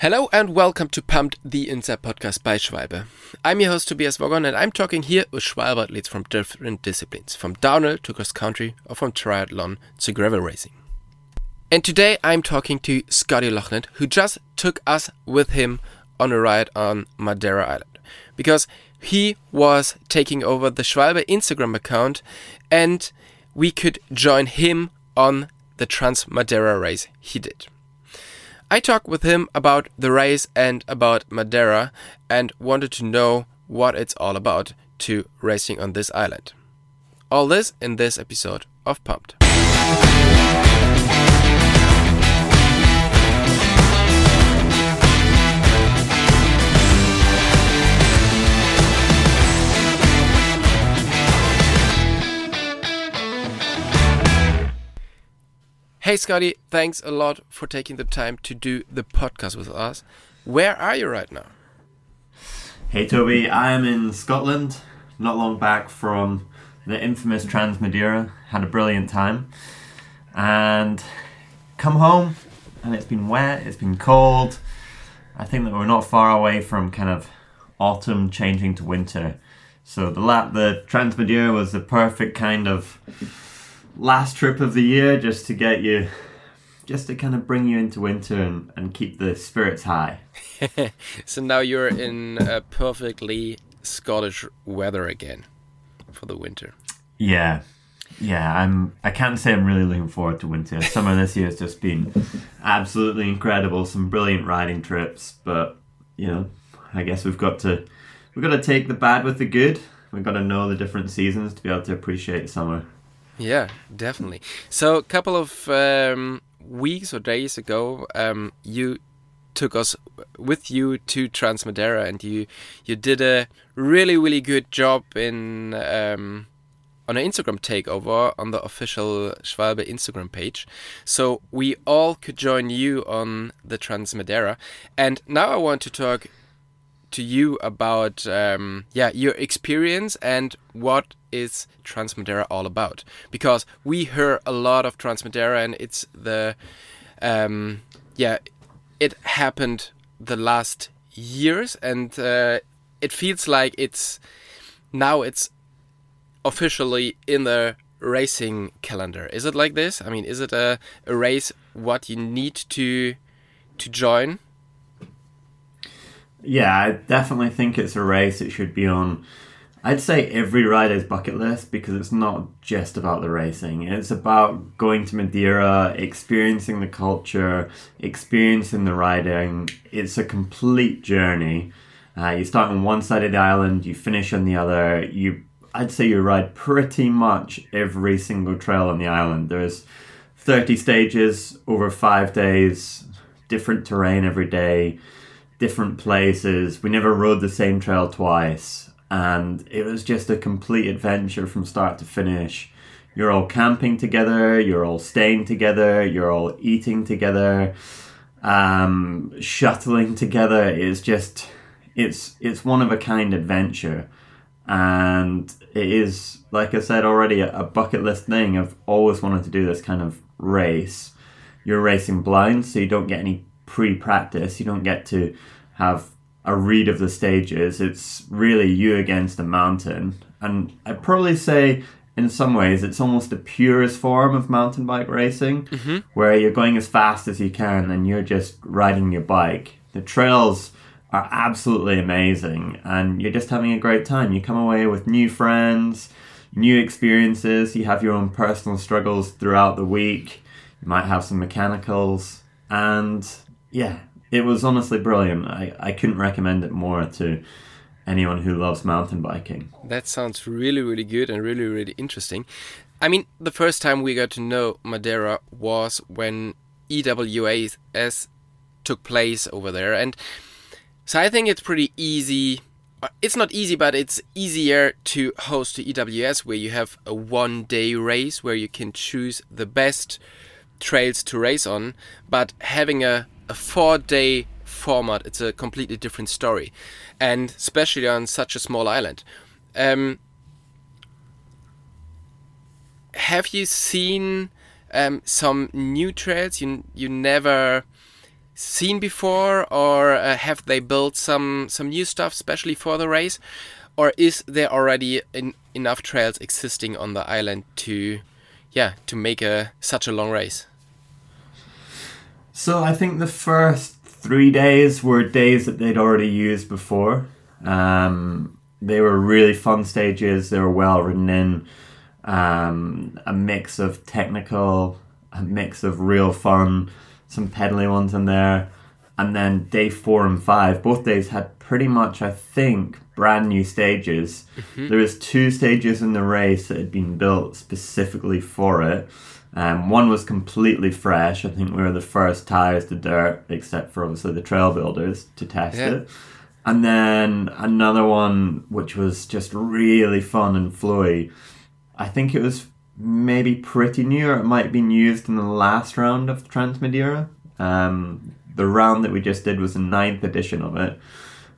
Hello and welcome to Pumped, the Inside Podcast by Schwalbe. I'm your host Tobias Wogon and I'm talking here with Schwalbe athletes from different disciplines, from downhill to cross country or from triathlon to gravel racing. And today I'm talking to Scotty Loughland, who just took us with him on a ride on Madeira Island. Because he was taking over the Schwalbe Instagram account and we could join him on the Trans Madeira race he did. I talked with him about the race and about Madeira and wanted to know what it's all about to racing on this island. All this in this episode of Pumped. Hey, Scotty, thanks a lot for taking the time to do the podcast with us. Where are you right now? Hey, Toby, I am in Scotland, not long back from the infamous Trans Madeira. Had a brilliant time. And come home, and it's been wet, it's been cold. I think that we're not far away from kind of autumn changing to winter. So the lap, the Trans Madeira was the perfect kind of last trip of the year just to get you just to kind of bring you into winter and, and keep the spirits high. so now you're in a perfectly Scottish weather again for the winter. Yeah. Yeah, I'm I can't say I'm really looking forward to winter. Summer this year has just been absolutely incredible, some brilliant riding trips, but you know, I guess we've got to we've got to take the bad with the good. We've got to know the different seasons to be able to appreciate summer. Yeah, definitely. So a couple of um, weeks or days ago, um, you took us with you to Trans Madeira, and you you did a really really good job in um, on an Instagram takeover on the official Schwalbe Instagram page. So we all could join you on the Trans Madeira, and now I want to talk to you about um, yeah your experience and what is Trans Madeira all about? Because we hear a lot of Trans Madeira and it's the um, yeah it happened the last years and uh, it feels like it's now it's officially in the racing calendar. Is it like this? I mean is it a, a race what you need to to join yeah, I definitely think it's a race. It should be on, I'd say, every rider's bucket list because it's not just about the racing. It's about going to Madeira, experiencing the culture, experiencing the riding. It's a complete journey. Uh, you start on one side of the island, you finish on the other. You, I'd say, you ride pretty much every single trail on the island. There's 30 stages over five days, different terrain every day different places. We never rode the same trail twice, and it was just a complete adventure from start to finish. You're all camping together, you're all staying together, you're all eating together, um, shuttling together. It's just, it's it's one of a kind adventure, and it is like I said already a, a bucket list thing. I've always wanted to do this kind of race. You're racing blind, so you don't get any pre-practice. You don't get to have a read of the stages. It's really you against a mountain, and I'd probably say in some ways it's almost the purest form of mountain bike racing, mm-hmm. where you're going as fast as you can and you're just riding your bike. The trails are absolutely amazing, and you're just having a great time. You come away with new friends, new experiences. You have your own personal struggles throughout the week. You might have some mechanicals, and yeah, it was honestly brilliant. I, I couldn't recommend it more to anyone who loves mountain biking. That sounds really, really good and really, really interesting. I mean, the first time we got to know Madeira was when EWS took place over there. And so I think it's pretty easy. Uh, it's not easy, but it's easier to host the EWS where you have a one day race where you can choose the best trails to race on. But having a a four day format, it's a completely different story, and especially on such a small island. Um, have you seen um, some new trails you you never seen before, or uh, have they built some some new stuff especially for the race, or is there already enough trails existing on the island to, yeah, to make a such a long race? So I think the first three days were days that they'd already used before. Um, they were really fun stages. They were well written in. Um, a mix of technical, a mix of real fun, some pedally ones in there. And then day four and five, both days had pretty much, I think, brand new stages. Mm-hmm. There was two stages in the race that had been built specifically for it. Um, one was completely fresh. I think we were the first tires to dirt, except for obviously the trail builders, to test yeah. it. And then another one which was just really fun and flowy. I think it was maybe pretty new, or it might have been used in the last round of Transmadeira. Um, the round that we just did was the ninth edition of it,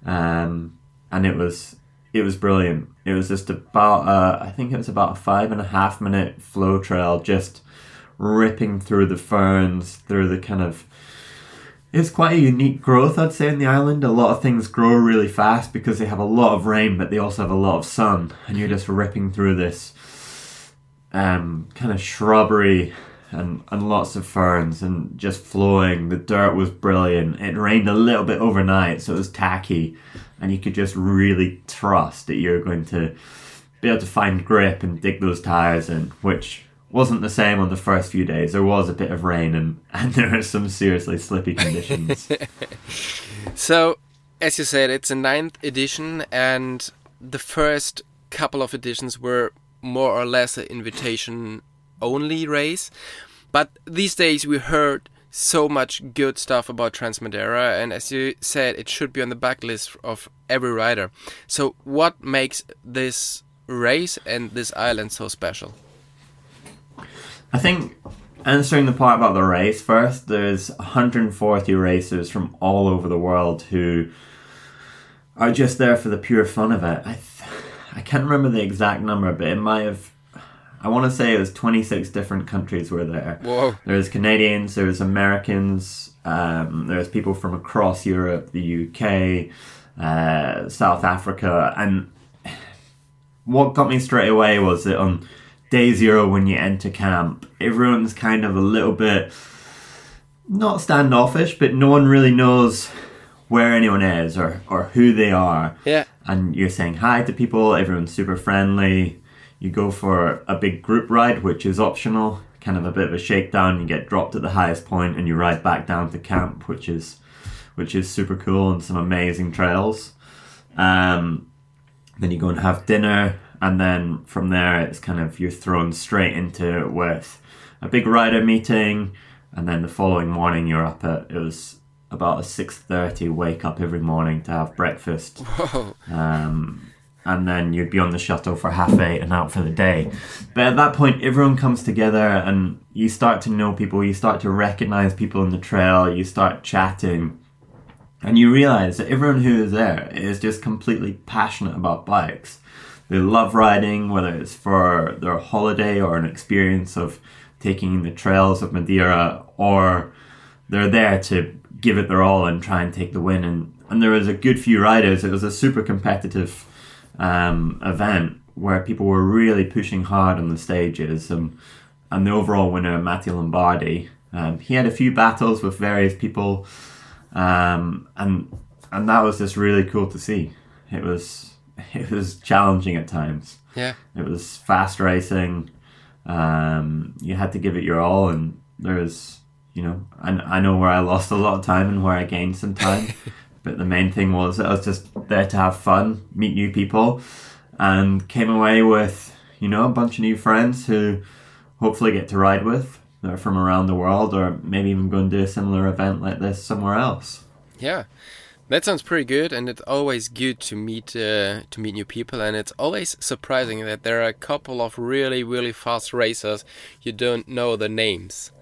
um, and it was it was brilliant. It was just about uh, I think it was about a five and a half minute flow trail, just ripping through the ferns, through the kind of it's quite a unique growth, I'd say, in the island. A lot of things grow really fast because they have a lot of rain, but they also have a lot of sun, and you're just ripping through this um, kind of shrubbery and, and lots of ferns and just flowing. The dirt was brilliant. It rained a little bit overnight, so it was tacky, and you could just really trust that you're going to be able to find grip and dig those tires in, which wasn't the same on the first few days. There was a bit of rain and, and there are some seriously slippy conditions. so, as you said, it's a ninth edition, and the first couple of editions were more or less an invitation only race. But these days we heard so much good stuff about Transmadeira, and as you said, it should be on the bucket list of every rider. So, what makes this race and this island so special? I think answering the part about the race first, there's 140 racers from all over the world who are just there for the pure fun of it. I th- I can't remember the exact number, but it might have. I want to say it was 26 different countries were there. Whoa. There's Canadians, there's Americans, um, there's people from across Europe, the UK, uh, South Africa, and what got me straight away was that on day zero when you enter camp, everyone's kind of a little bit not standoffish, but no one really knows where anyone is or, or who they are. Yeah. And you're saying hi to people, everyone's super friendly. You go for a big group ride, which is optional, kind of a bit of a shakedown. You get dropped at the highest point and you ride back down to camp, which is which is super cool and some amazing trails. Um, then you go and have dinner and then from there it's kind of you're thrown straight into it with a big rider meeting and then the following morning you're up at it was about a 6.30 wake up every morning to have breakfast um, and then you'd be on the shuttle for half eight and out for the day but at that point everyone comes together and you start to know people you start to recognize people on the trail you start chatting and you realize that everyone who is there is just completely passionate about bikes they love riding, whether it's for their holiday or an experience of taking the trails of Madeira, or they're there to give it their all and try and take the win. And, and there was a good few riders. It was a super competitive um, event where people were really pushing hard on the stages. And, and the overall winner, Matteo Lombardi, um, he had a few battles with various people, um, and and that was just really cool to see. It was it was challenging at times. Yeah. It was fast racing. Um, you had to give it your all, and there was, you know, I, I know where I lost a lot of time and where I gained some time. but the main thing was that I was just there to have fun, meet new people, and came away with, you know, a bunch of new friends who hopefully get to ride with. That are from around the world, or maybe even go and do a similar event like this somewhere else. Yeah. That sounds pretty good, and it's always good to meet uh, to meet new people, and it's always surprising that there are a couple of really really fast racers you don't know the names,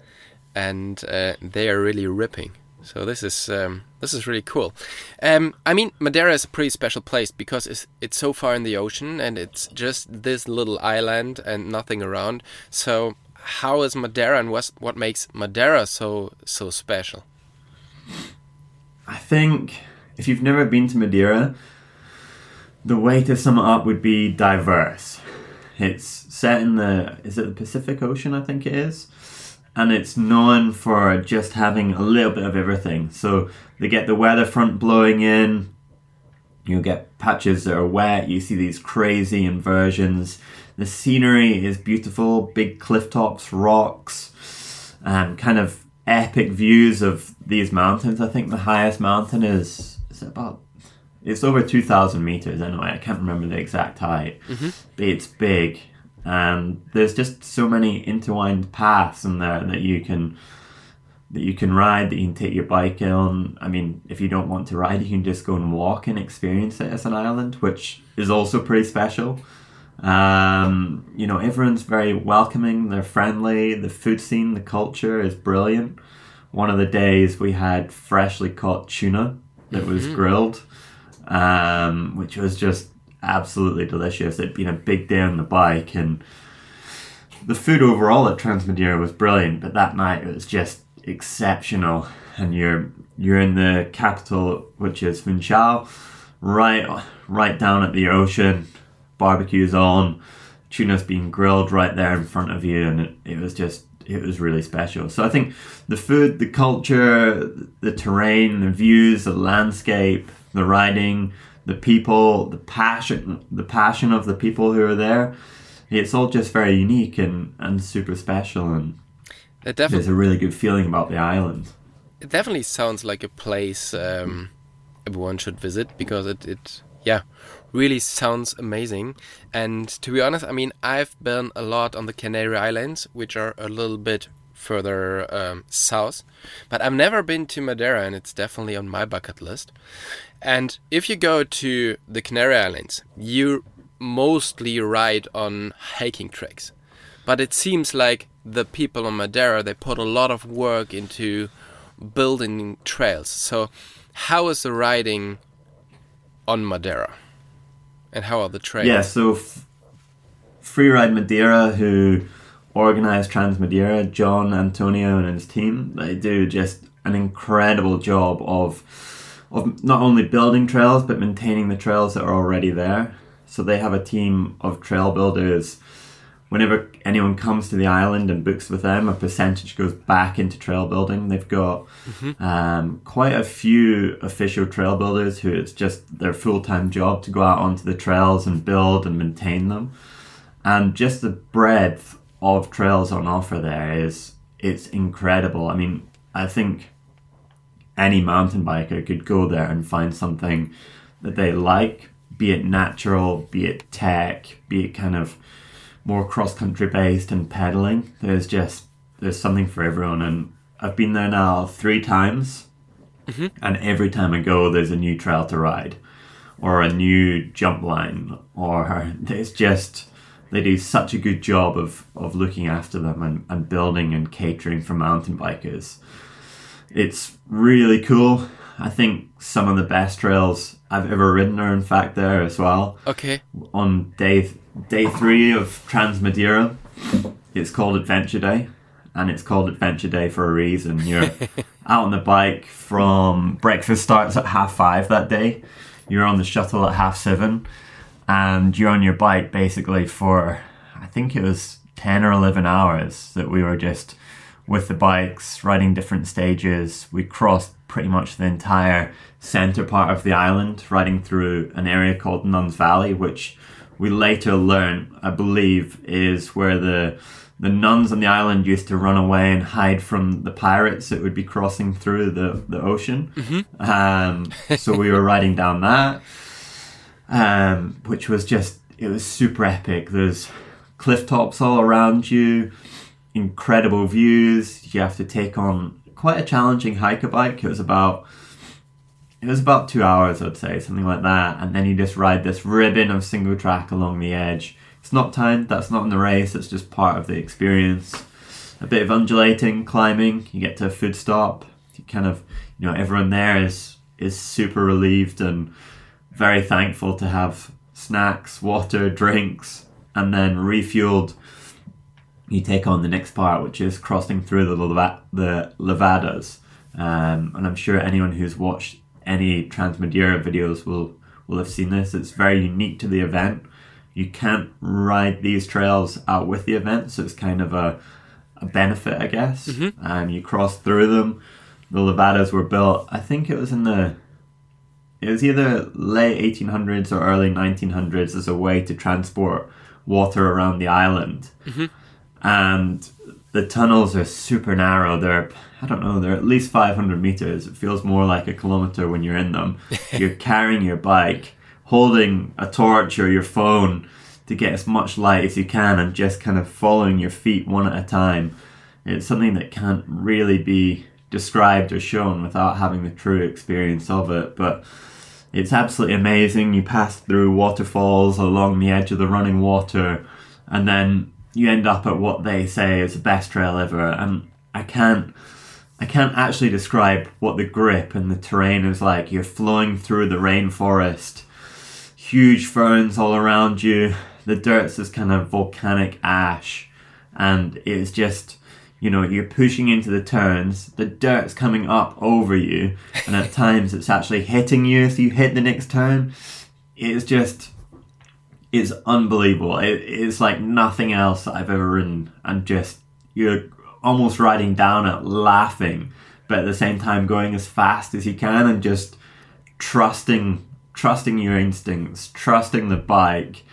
and uh, they are really ripping. So this is um, this is really cool. Um, I mean, Madeira is a pretty special place because it's it's so far in the ocean, and it's just this little island and nothing around. So how is Madeira, and what what makes Madeira so so special? I think if you've never been to Madeira, the way to sum it up would be diverse. It's set in the is it the Pacific Ocean? I think it is, and it's known for just having a little bit of everything. So they get the weather front blowing in. You get patches that are wet. You see these crazy inversions. The scenery is beautiful, big cliff tops, rocks, and kind of epic views of these mountains. I think the highest mountain is is about it's over two thousand meters anyway. I can't remember the exact height, Mhm. but it's big, and there's just so many intertwined paths in there that you can that you can ride, that you can take your bike on. I mean, if you don't want to ride, you can just go and walk and experience it as an island, which is also pretty special. Um, you know, everyone's very welcoming, they're friendly, the food scene, the culture is brilliant. One of the days we had freshly caught tuna that was Mhm. grilled, um, which was just absolutely delicious. It'd been a big day on the bike, and the food overall at Transmadeira was brilliant, but that night it was just exceptional. And you're you're in the capital, which is Funchal, right right down at the ocean. Barbecues on, tuna's being grilled right there in front of you, and it, it was just it was really special. So I think the food, the culture, the terrain, the views, the landscape, the riding, the people, the passion, the passion of the people who are there. It's all just very unique and, and super special, and It definitely there's a really good feeling about the island. it definitely sounds like a place um, everyone should visit because it, it yeah really sounds amazing and to be honest i mean i've been a lot on the canary islands which are a little bit further um, south but i've never been to madeira and it's definitely on my bucket list and if you go to the canary islands you mostly ride on hiking tracks but it seems like the people on Madeira they put a lot of work into building trails. So, how is the riding on Madeira, and how are the trails? Yeah, so f- Freeride Madeira, who organised Trans Madeira, John Antonio and his team, they do just an incredible job of of not only building trails but maintaining the trails that are already there. So they have a team of trail builders. Whenever anyone comes to the island and books with them, a percentage goes back into trail building. They've got um, quite a few official trail builders who it's just their full time job to go out onto the trails and build and maintain them. And just the breadth of trails on offer there is it's incredible. I mean, I think any mountain biker could go there and find something that they like, be it natural, be it tech, be it kind of more cross country based and pedaling. There's just there's something for everyone and I've been there now three times mm-hmm. and every time I go there's a new trail to ride or a new jump line or it's just they do such a good job of, of looking after them and, and building and catering for mountain bikers. It's really cool. I think some of the best trails I've ever ridden are in fact there as well. Okay. On day day three of Trans Madeira, it's called Adventure Day, and it's called Adventure Day for a reason. You're out on the bike from breakfast starts at half five that day. You're on the shuttle at half seven, and you're on your bike basically for I think it was ten or eleven hours that we were just with the bikes riding different stages. We crossed pretty much the entire center part of the island, riding through an area called Nuns Valley, which we later learn, I believe, is where the the nuns on the island used to run away and hide from the pirates that would be crossing through the, the ocean. Um, so we were riding down that, um, which was just, it was super epic. There's cliff tops all around you, incredible views. You have to take on quite a challenging hiker bike. It was about it was about two hours, I'd say, something like that. And then you just ride this ribbon of single track along the edge. It's not timed, that's not in the race, it's just part of the experience. A bit of undulating, climbing, you get to a food stop. You kind of, you know, everyone there is is super relieved and very thankful to have snacks, water, drinks, and then refueled. You take on the next part, which is crossing through the Leva- the Levadas. Um, and I'm sure anyone who's watched any Transmadeira videos will will have seen this. It's very unique to the event. You can't ride these trails out with the event, so it's kind of a, a benefit, I guess. Mm-hmm. And you cross through them. The levadas were built, I think it was in the it was either late 1800s or early 1900s as a way to transport water around the island. Mm-hmm. And the tunnels are super narrow. They're, I don't know, they're at least 500 meters. It feels more like a kilometer when you're in them. you're carrying your bike, holding a torch or your phone to get as much light as you can and just kind of following your feet one at a time. It's something that can't really be described or shown without having the true experience of it. But it's absolutely amazing. You pass through waterfalls along the edge of the running water, and then you end up at what they say is the best trail ever. And I can't, I can't actually describe what the grip and the terrain is like. You're flowing through the rainforest, huge ferns all around you. The dirt's this kind of volcanic ash, and it's just you know, you're pushing into the turns, the dirt's coming up over you, and at times it's actually hitting you as you hit the next turn. It's just, it's unbelievable. It, it's like nothing else that I've ever ridden, and just, you're almost riding down it laughing, but at the same time going as fast as you can and just trusting, trusting your instincts, trusting the bike,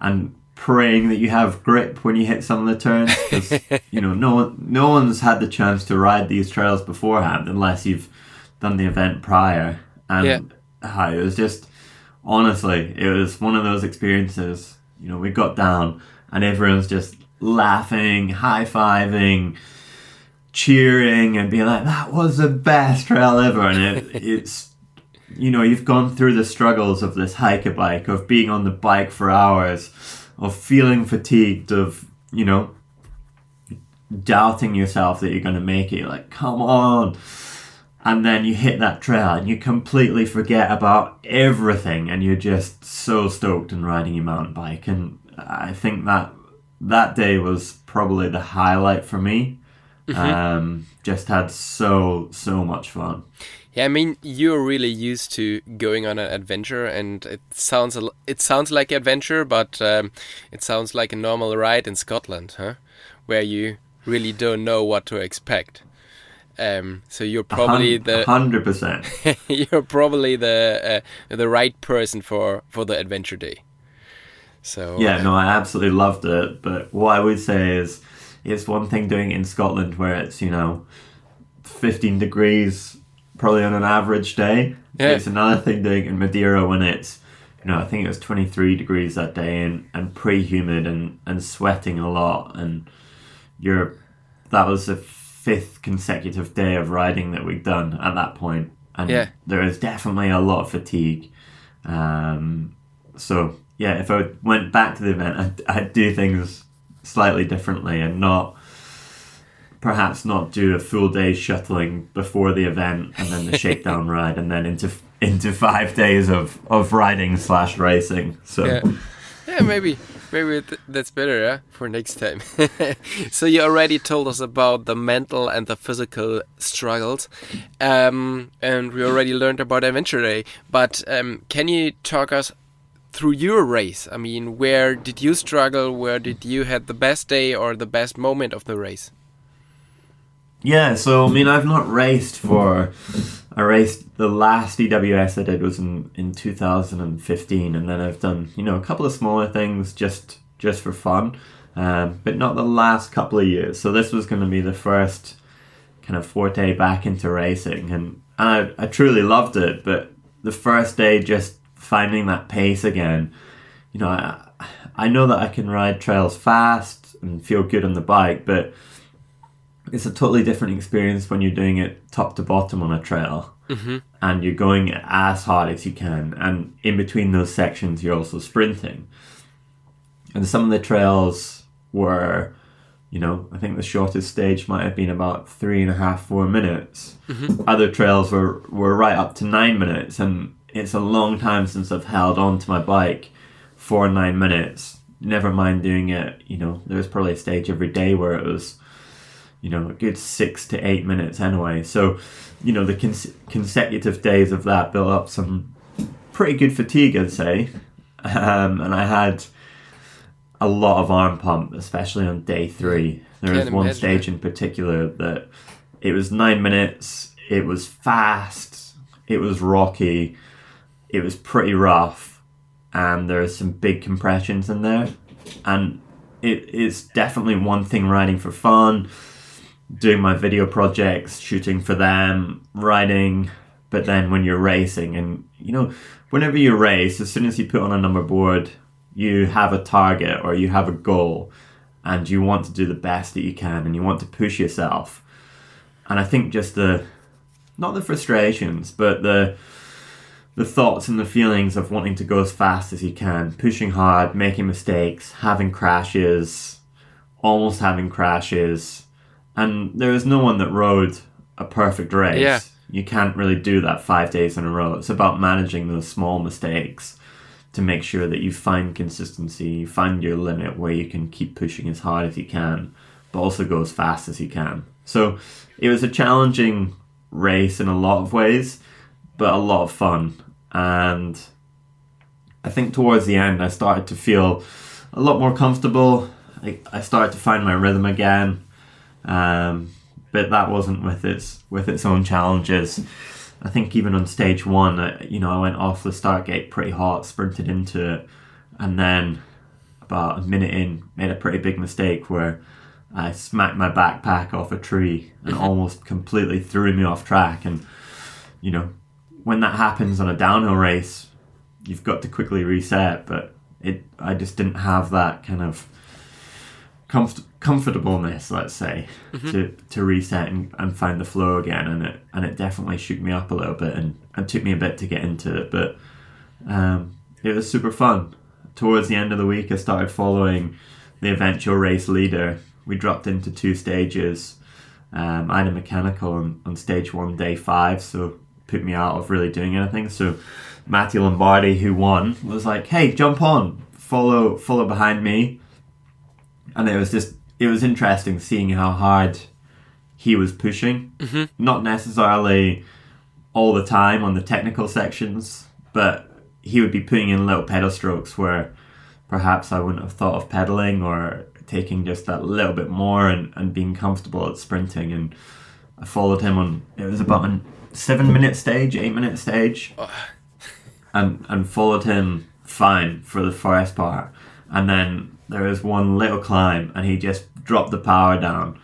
and praying that you have grip when you hit some of the turns because you know no one, no one's had the chance to ride these trails beforehand unless you've done the event prior and Yeah. uh, it was just honestly it was one of those experiences you know we got down and everyone's just laughing high-fiving cheering and being like that was the best trail ever and it, it's you know you've gone through the struggles of this hiker bike of being on the bike for hours of feeling fatigued of you know doubting yourself that you're going to make it like come on. And then you hit that trail and you completely forget about everything and you're just so stoked and riding your mountain bike. And i think that that day was probably the highlight for me. Um just had so so much fun Yeah, I mean, you're really used to going on an adventure, and it sounds it sounds like adventure, but um, it sounds like a normal ride in Scotland, huh? Where you really don't know what to expect. Um, so you're probably the 100% you're probably the uh, the right person for for the adventure day. So Yeah, no, I absolutely loved it. But what I would say is, it's one thing doing it in Scotland where it's, you know, 15 degrees probably on an average day. Yeah. It's another thing doing in Madeira when it's, you know, I think it was 23 degrees that day and, and pretty humid and, and sweating a lot. And you're, that was the fifth consecutive day of riding that we'd done at that point. And Yeah. there is definitely a lot of fatigue. Um, so yeah, if I went back to the event, I'd, I'd do things slightly differently and not perhaps not do a full day shuttling before the event and then the shakedown ride and then into into five days of of riding slash racing. So yeah, yeah, maybe maybe th- that's better yeah, for next time. so you already told us about the mental and the physical struggles, um, and we already learned about Adventure Day. But um, can you talk us through your race? I mean, where did you struggle? Where did you had the best day or the best moment of the race? Yeah, so I mean, I've not raced for. I raced the last EWS I did was in in 2015, and then I've done you know a couple of smaller things just just for fun, um, but not the last couple of years. So this was going to be the first kind of forte back into racing, and I I truly loved it. But the first day, just finding that pace again, you know, I I know that I can ride trails fast and feel good on the bike, but it's a totally different experience when you're doing it top to bottom on a trail. Mm-hmm. And you're going as hard as you can. And in between those sections you're also sprinting. And some of the trails were you know i think the shortest stage might have been about three and a half four minutes. Mm-hmm. Other trails were were right up to nine minutes. And it's a long time since i've held on to my bike for nine minutes. Never mind doing it you know there was probably a stage every day where it was you know, a good six to eight minutes anyway. So, you know, the cons- consecutive days of that built up some pretty good fatigue, I'd say. Um, and I had a lot of arm pump, especially on day three. There was Can't one imagine stage in particular that it was nine minutes, it was fast, it was rocky, it was pretty rough, and there's some big compressions in there. And it is definitely one thing riding for fun, doing my video projects, shooting for them, riding. But then when you're racing, and you know, whenever you race, as soon as you put on a number board, you have a target or you have a goal, and you want to do the best that you can, and you want to push yourself. And I think just the, not the frustrations, but the the thoughts and the feelings of wanting to go as fast as you can, pushing hard, making mistakes, having crashes, almost having crashes, and there is no one that rode a perfect race. Yeah. You can't really do that five days in a row. It's about managing those small mistakes to make sure that you find consistency, you find your limit where you can keep pushing as hard as you can, but also go as fast as you can. So it was a challenging race in a lot of ways, but a lot of fun. And I think towards the end, I started to feel a lot more comfortable. I, I started to find my rhythm again, um, but that wasn't with its with its own challenges. I think even on stage one, I, you know, I went off the start gate pretty hot, sprinted into it, and then about a minute in, made a pretty big mistake where I smacked my backpack off a tree and almost completely threw me off track. And you know, when that happens on a downhill race, you've got to quickly reset. But it, I just didn't have that kind of comfort, comfortableness, let's say, to, to reset and, and find the flow again. And it and it definitely shook me up a little bit, and, and took me a bit to get into it. But um, it was super fun. Towards the end of the week, I started following the eventual race leader. We dropped into two stages. Um, I had a mechanical on, on stage one, day five, so put me out of really doing anything. So Matthew Lombardi, who won, was like, "Hey, jump on, follow, follow behind me." And it was just, it was interesting seeing how hard he was pushing. Mm-hmm. Not necessarily all the time on the technical sections, but he would be putting in little pedal strokes where perhaps I wouldn't have thought of pedaling or taking just that little bit more and, and being comfortable at sprinting. And I followed him on, it was about a seven minute stage, eight minute stage, and, and followed him fine for the first part. And then there was one little climb and he just dropped the power down.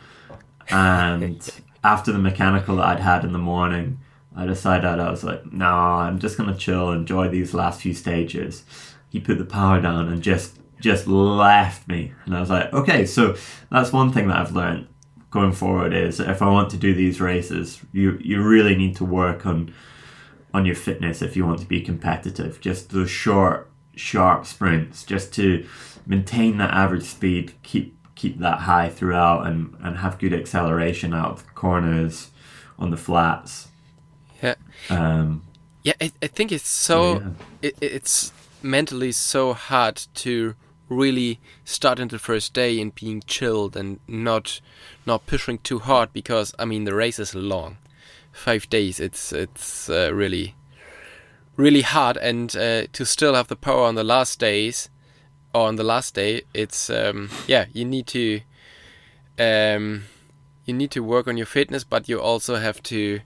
And after the mechanical that I'd had in the morning, I decided I was like, no, I'm just gonna chill, enjoy these last few stages. He put the power down and just just left me, and I was like, okay, so that's one thing that I've learned going forward is if I want to do these races, you you really need to work on on your fitness if you want to be competitive. Just those short, sharp sprints, just to maintain that average speed, keep keep that high throughout, and and have good acceleration out of the corners, on the flats. Yeah. Um, Yeah, I, I think it's so yeah. it, it's mentally so hard to really start in the first day and being chilled and not not pushing too hard because I mean the race is long, five days. It's it's uh, really really hard and uh, to still have the power on the last days on the last day it's um, yeah you need to um, you need to work on your fitness but you also have to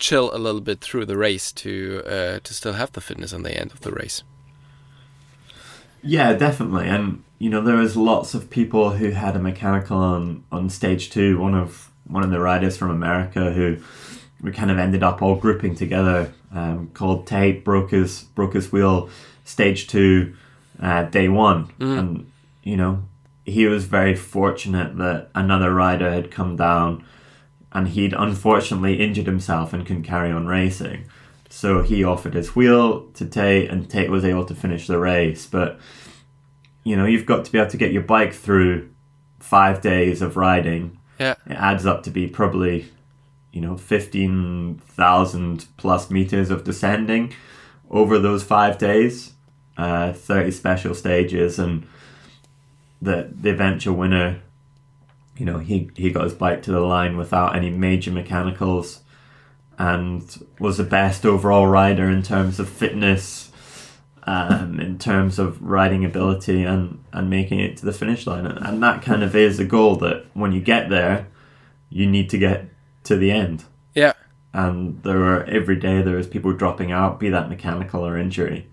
chill a little bit through the race to uh, to still have the fitness on the end of the race. Yeah, definitely. And you know, there was lots of people who had a mechanical on on stage two. One of one of the riders from America who we kind of ended up all grouping together. Um, called Tate broke his broke his wheel stage two, uh, day one, and you know he was very fortunate that another rider had come down, and he'd unfortunately injured himself and couldn't carry on racing. So he offered his wheel to Tate, and Tate was able to finish the race. But you know, you've got to be able to get your bike through five days of riding. Yeah, It adds up to be probably, you know, fifteen thousand plus meters of descending over those five days. Uh, Thirty special stages, and the the eventual winner, you know, he, he got his bike to the line without any major mechanicals and was the best overall rider in terms of fitness, um, in terms of riding ability, and, and making it to the finish line. And, and that kind of is a goal that when you get there, you need to get to the end. Yeah. And there were every day there was people dropping out, be that mechanical or injury.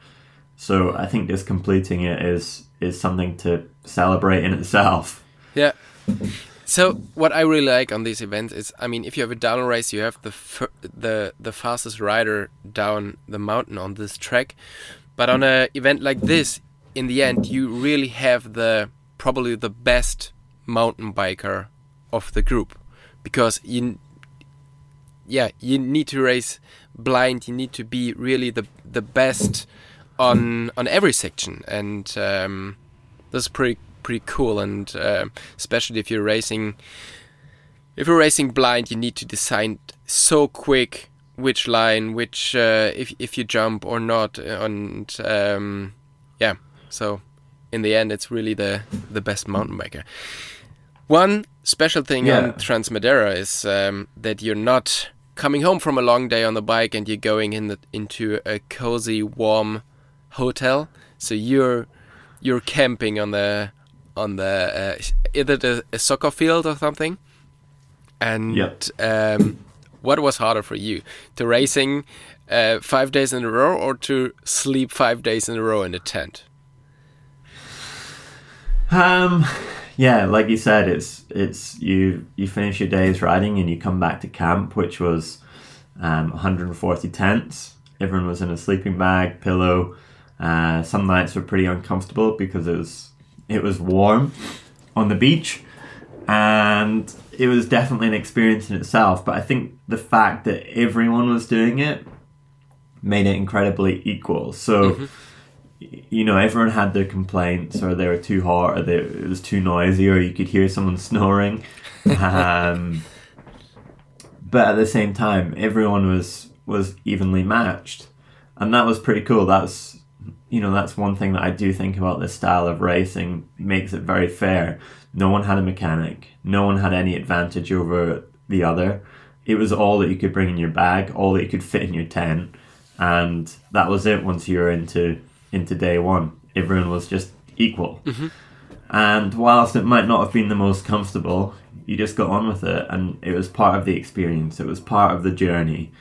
So I think just completing it is is something to celebrate in itself. Yeah. So what I really like on these events is, I mean, if you have a down race, you have the the the fastest rider down the mountain on this track. But on an event like this, in the end, you really have the probably the best mountain biker of the group because you yeah you need to race blind you need to be really the the best on on every section and um, that's pretty pretty cool. And uh, especially if you're racing, if you're racing blind, you need to decide so quick which line, which uh, if if you jump or not, and um, yeah. So in the end, it's really the the best mountain biker. One special thing yeah. on Transmadeira is um, that you're not coming home from a long day on the bike and you're going in the, into a cozy, warm hotel. So you're you're camping on the on the uh, either the, a soccer field or something. And yep. um, what was harder for you, to racing uh, five days in a row or to sleep five days in a row in a tent? Um, yeah, like you said, it's it's you you finish your days riding and you come back to camp, which was um, 140 tents. Everyone was in a sleeping bag, pillow. Uh, some nights were pretty uncomfortable because it was it was warm on the beach, and it was definitely an experience in itself. But I think the fact that everyone was doing it made it incredibly equal. So. Mm-hmm you know, everyone had their complaints, or they were too hot, or they, it was too noisy, or you could hear someone snoring. um, but at the same time, everyone was was evenly matched, and that was pretty cool. That's you know, that's one thing that I do think about this style of racing makes it very fair. No one had a mechanic. No one had any advantage over the other. It was all that you could bring in your bag, all that you could fit in your tent, and that was it. Once you were into into day one, everyone was just equal. Mm-hmm. And whilst it might not have been the most comfortable, you just got on with it, and it was part of the experience. It was part of the journey,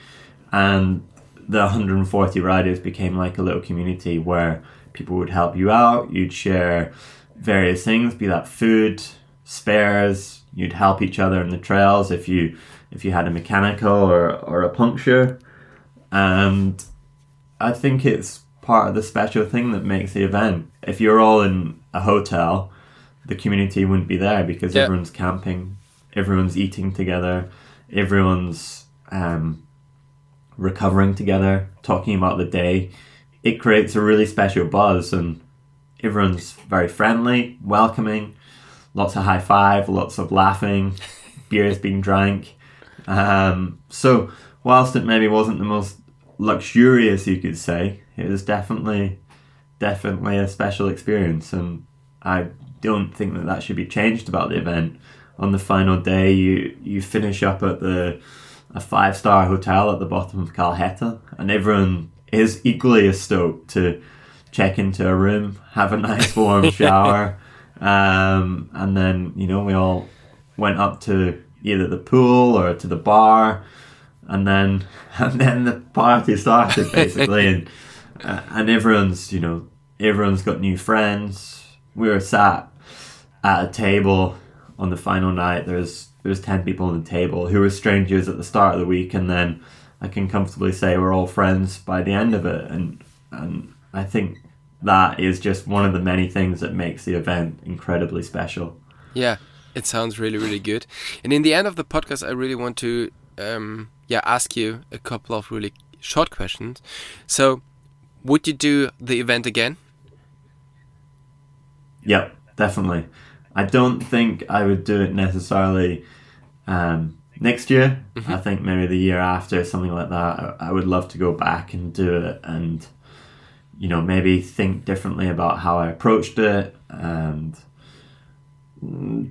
and the 140 riders became like a little community where people would help you out. You'd share various things, be that food, spares. You'd help each other in the trails if you if you had a mechanical or or a puncture, and I think it's part of the special thing that makes the event. If you're all in a hotel, the community wouldn't be there because yep. everyone's camping, everyone's eating together, everyone's um, recovering together, talking about the day, it creates a really special buzz and everyone's very friendly, welcoming, lots of high five, lots of laughing, beers being drank. Um, so whilst it maybe wasn't the most luxurious you could say, it was definitely definitely a special experience and I don't think that that should be changed about the event. On the final day, you you finish up at the a five star hotel at the bottom of Calheta, and everyone is equally as stoked to check into a room, have a nice warm shower, um, and then you know we all went up to either the pool or to the bar, and then and then the party started basically, and uh, and everyone's you know everyone's got new friends. We were sat at a table on the final night. There's there's 10 people on the table who were strangers at the start of the week and then I can comfortably say we're all friends by the end of it and and I think that is just one of the many things that makes the event incredibly special. Yeah, it sounds really really good. And in the end of the podcast I really want to um, yeah ask you a couple of really short questions. So, would you do the event again? Yep, definitely. I don't think I would do it necessarily um, next year. Mm-hmm. I think maybe the year after, something like that. I, would love to go back and do it and, you know, maybe think differently about how I approached it and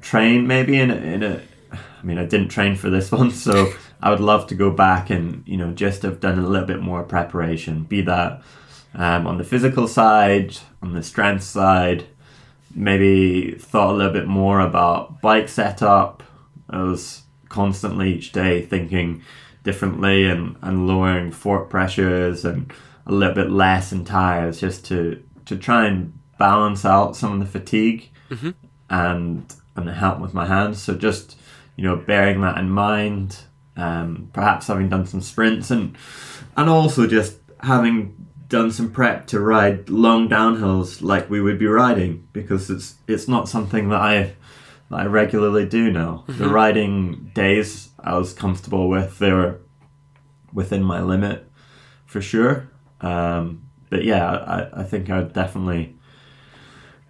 train maybe in a, in a. I mean, I didn't train for this one, so I would love to go back and you know just have done a little bit more preparation. Be that um, on the physical side, on the strength side, maybe thought a little bit more about bike setup. I was constantly each day thinking differently and, and lowering fork pressures and a little bit less in tires just to to try and balance out some of the fatigue mm-hmm. and and help with my hands. So just you know bearing that in mind, um, perhaps having done some sprints and and also just having done some prep to ride long downhills like we would be riding because it's it's not something that I I regularly do now. Mm-hmm. The riding days I was comfortable with. They were within my limit for sure. Um, but yeah, I, I think I'd definitely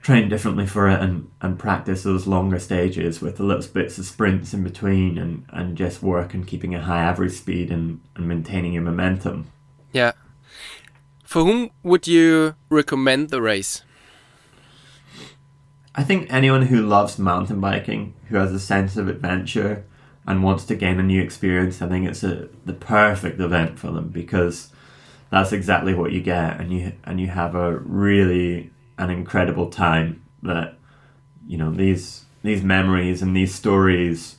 train differently for it and, and practice those longer stages with the little bits of sprints in between and, and just work and keeping a high average speed and, and maintaining your momentum. Yeah. For whom would you recommend the race? I think anyone who loves mountain biking, who has a sense of adventure and wants to gain a new experience, I think it's a the perfect event for them because that's exactly what you get and you and you have a really an incredible time that you know these these memories and these stories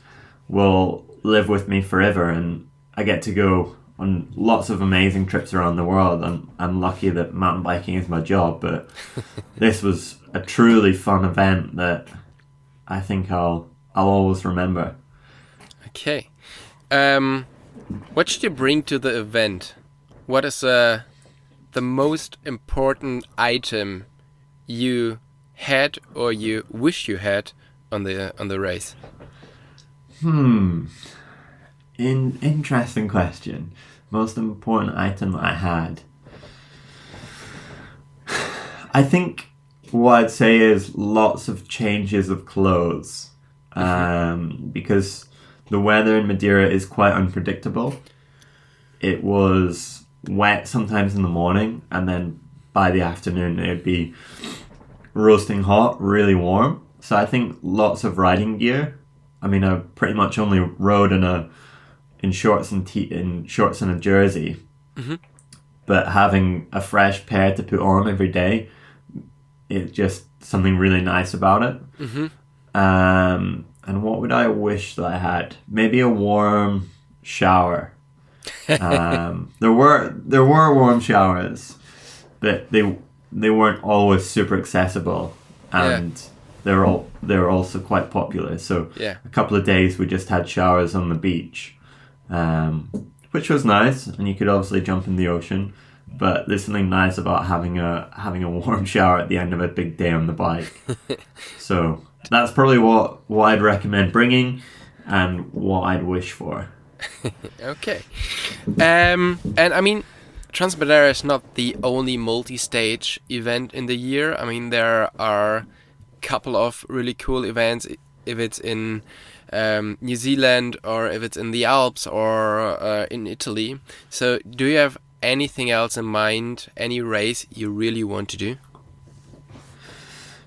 will live with me forever and I get to go on lots of amazing trips around the world. I'm, I'm lucky that mountain biking is my job, but this was a truly fun event that I think I'll I'll always remember. Okay, um, what should you bring to the event? What is uh, the most important item you had or you wish you had on the on the race? Hmm. In interesting question. Most important item I had. I think what I'd say is lots of changes of clothes. Um, because the weather in Madeira is quite unpredictable. It was wet sometimes in the morning, and then by the afternoon it'd be roasting hot, really warm. So I think lots of riding gear. I mean, I pretty much only rode in a in shorts and t- in shorts and a jersey, mm-hmm. but having a fresh pair to put on every day, it's just something really nice about it. Mm-hmm. Um, and what would I wish that I had? Maybe a warm shower. um, there were there were warm showers, but they they weren't always super accessible, and yeah. they're all they're also quite popular. So yeah. a couple of days we just had showers on the beach, um, which was nice, and you could obviously jump in the ocean. But there's something nice about having a having a warm shower at the end of a big day on the bike. so that's probably what what I'd recommend bringing, and what I'd wish for. okay, um, and I mean, Transmadeira is not the only multi-stage event in the year. I mean, there are a couple of really cool events. If it's in um, New Zealand or if it's in the Alps or uh, in Italy. So, do you have anything else in mind? Any race you really want to do?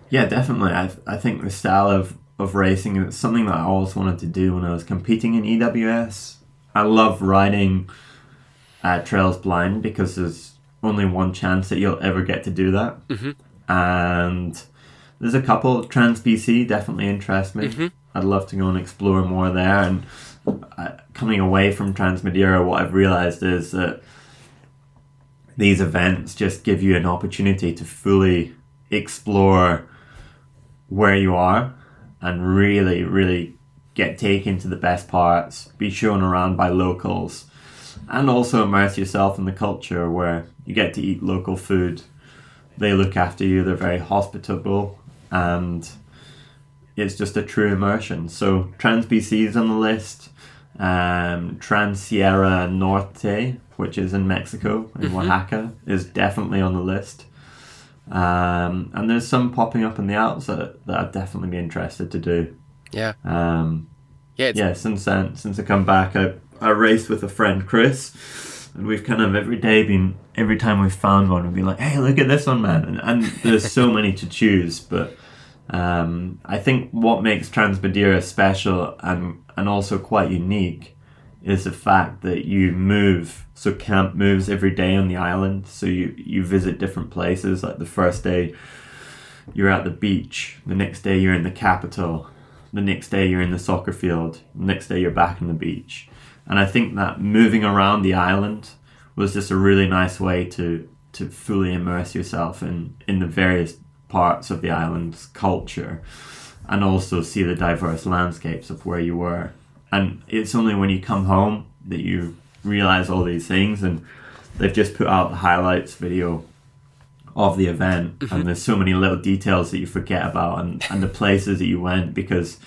Yeah, definitely. I, I think the style of, of racing is something that I always wanted to do when I was competing in EWS. I love riding uh, trails blind because there's only one chance that you'll ever get to do that. Mm-hmm. And there's a couple. Trans BC definitely interest me. Mm-hmm. I'd love to go and explore more there. And uh, coming away from Trans Madeira, what I've realized is that these events just give you an opportunity to fully explore where you are and really, really get taken to the best parts, be shown around by locals, and also immerse yourself in the culture where you get to eat local food. They look after you, they're very hospitable, and it's just a true immersion. So Trans BC is on the list. Um, Trans Sierra Norte, which is in Mexico in mm-hmm. Oaxaca, is definitely on the list. Um, and there's some popping up in the Alps that, that I'd definitely be interested to do. Yeah. Um, yeah. Yeah. Since then, since I come back, I I raced with a friend Chris, and we've kind of every day been every time we've found one, we've been like, hey, look at this one, man, and, and there's so many to choose, but Um, I think what makes Transmadeira special and and also quite unique is the fact that you move. So camp moves every day on the island. So you you visit different places. Like the first day, you're at the beach. The next day, you're in the capital. The next day, you're in the soccer field. The next day, you're back on the beach. And I think that moving around the island was just a really nice way to to fully immerse yourself in in the various parts of the island's culture and also see the diverse landscapes of where you were. And it's only when you come home that you realize all these things and they've just put out the highlights video of the event and mm-hmm. there's so many little details that you forget about and, and the places that you went because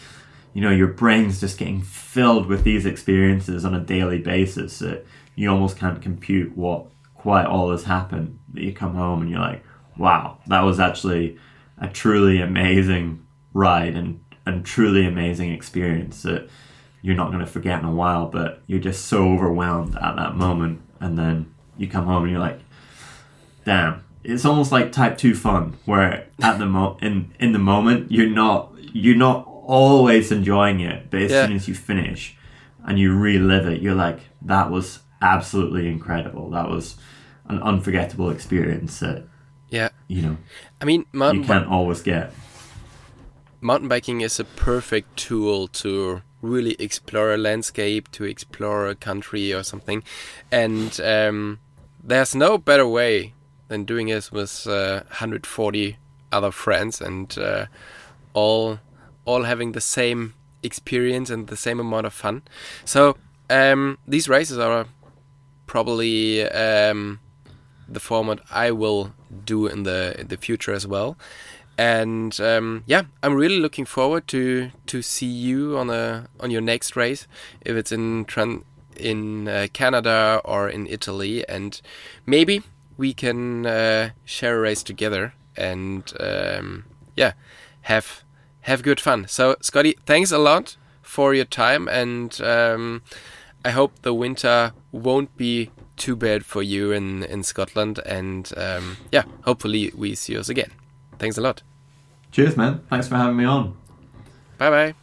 you know your brain's just getting filled with these experiences on a daily basis that you almost can't compute what quite all has happened that you come home and you're like wow that was actually a truly amazing ride and and truly amazing experience that you're not going to forget in a while but you're just so overwhelmed at that moment and then you come home and you're like damn it's almost like type 2 fun where at the mo in in the moment you're not you're not always enjoying it but as Yeah. soon as you finish and you relive it you're like that was absolutely incredible that was an unforgettable experience that. You know I mean, you can't always get mountain biking is a perfect tool to really explore a landscape, to explore a country or something. And um, there's no better way than doing this with uh, 140 other friends and uh, all all having the same experience and the same amount of fun. So um, these races are probably um, the format I will do in the in the future as well. And um, yeah, I'm really looking forward to to see you on a on your next race, if it's in Tran- in uh, Canada or in Italy, and maybe we can uh, share a race together and um, yeah, have have good fun. So Scotty, thanks a lot for your time, and um, I hope the winter won't be too bad for you in in Scotland. And um, yeah, hopefully we see us again. Thanks a lot. cheers man thanks for having me on Bye bye.